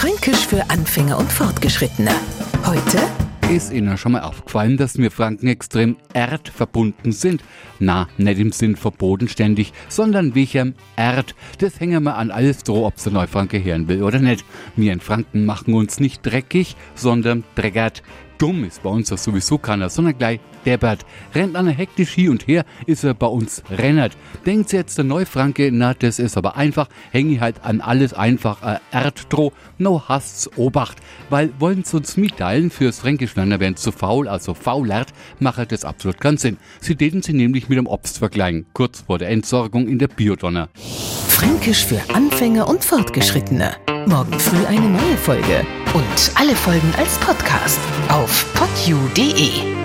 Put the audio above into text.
Fränkisch für Anfänger und Fortgeschrittene. Heute ist Ihnen schon mal aufgefallen, dass wir Franken extrem erdverbunden sind? Na, nicht im Sinn verbodenständig, sondern wie ich am Erd. Das hängen wir an alles droh, ob der Neufranke hören will oder nicht. Wir in Franken machen uns nicht dreckig, sondern dreckert. Dumm ist bei uns das sowieso keiner, sondern gleich deppert. Rennt einer hektisch hier und her, ist er bei uns rennert. Denkt jetzt der Neufranke, na, das ist aber einfach, hänge halt an alles einfach äh, Erddroh, no hasst's Obacht. Weil wollen sie uns mitteilen, fürs Fränkischländer wären zu faul, also faulert, macht das absolut keinen Sinn. Sie täten sie nämlich mit dem Obst vergleichen, kurz vor der Entsorgung in der Biodonner. Fränkisch für Anfänger und Fortgeschrittene. Morgen früh eine neue Folge. Und alle Folgen als Podcast auf podu.de.